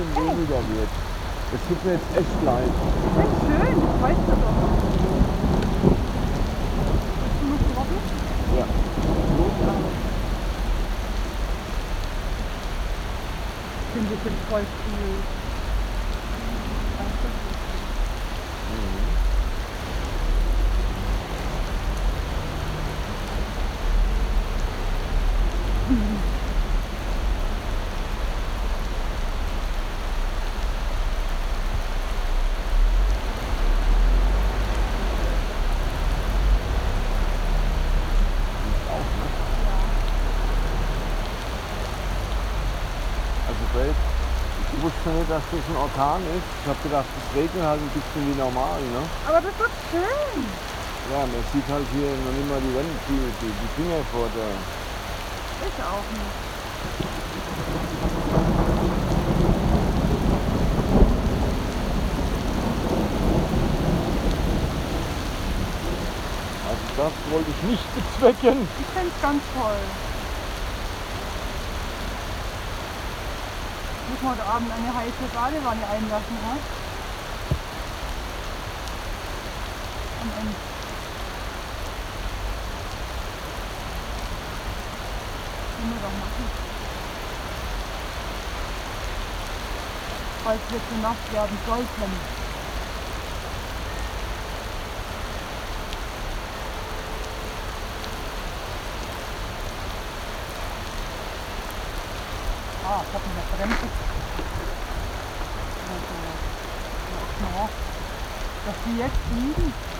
bisschen weniger wird. Es tut mir jetzt echt leid. Das ist schön, das weißt du doch. Du noch Trocken? Ja. Ich finde das jetzt voll cool. Fred, ich wusste nicht, dass das ein Orkan ist. Ich habe gedacht, es regnet halt ein bisschen wie normal. Ne? Aber das wird schön. Ja, man sieht halt hier noch nicht mal die Wände, die, die, die Finger vor der. Ich auch nicht. Also das wollte ich nicht bezwecken. Ich finde es ganz toll. Man heute Abend eine heiße Badewanne einlassen, ha? Am Ende. Können wir doch machen. Falls wir zu Nacht werden sollten. Ah, ich habe eine Bremse. Also, ja, dass die jetzt liegen.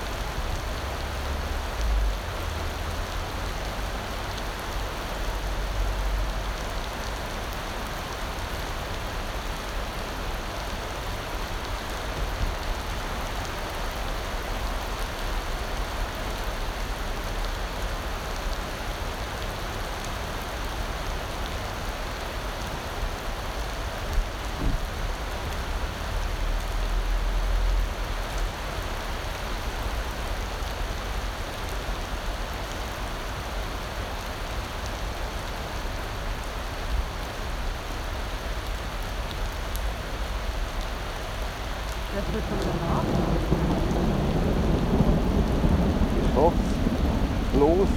Das wird schon danach.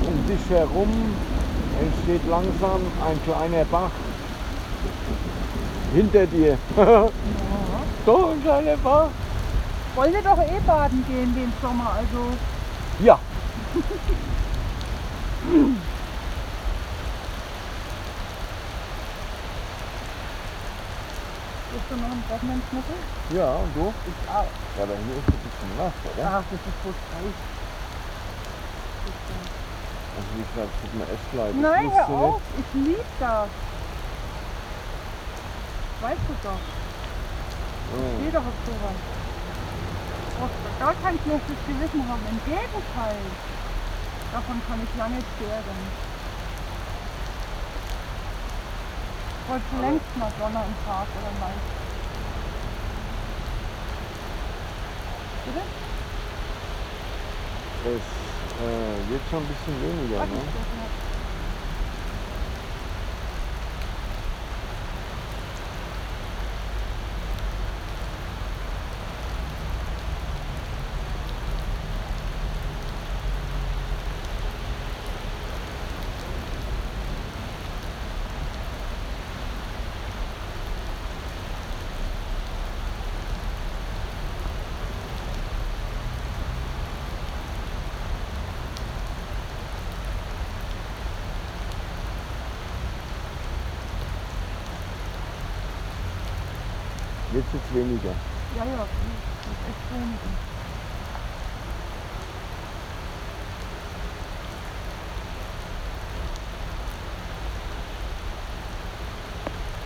Um dich herum entsteht langsam ein kleiner Bach. Hinter dir. Ja. so ein kleiner Bach. Wollen wir doch eh baden gehen den Sommer, also Ja. ist du noch trockenen Schnuppel? Ja, und du? Ich auch. Ja, aber hier ist es ein bisschen nass, oder? Ach, das ist so steif. Also wie gesagt, es tut mir echt leid. Ich Nein, hör auf, ich lieb das. Weißt du doch, ich Nicht. stehe doch auf sowas. Du brauchst gar kein schlechtes Gewissen haben, im Gegenteil. Davon kann ich lange zehren. Ich wollte schon Aber- längst mal Sonne im Tag oder mal. Bitte? Es äh, wird schon ein bisschen weniger, ne? Jetzt jetzt weniger. Ja, ja, das ist echt wenig.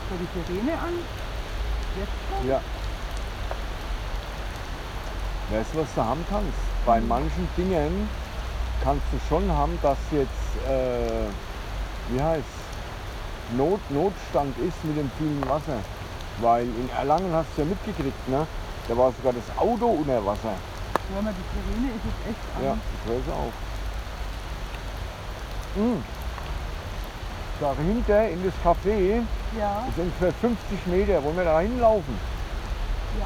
Schau die Sirene an. Jetzt schon? Ja. Weißt du, was du haben kannst? Bei manchen Dingen kannst du schon haben, dass jetzt, äh, wie heißt Not, Notstand ist mit dem vielen Wasser. Weil in Erlangen hast du ja mitgekriegt, ne? Da war sogar das Auto unter Wasser. Hör mal, die Sirene ist jetzt echt an. Ja, ich höre sie auch. Mhm. Dahinter in das Café Ja, sind ungefähr 50 Meter. Wollen wir da hinlaufen? ja.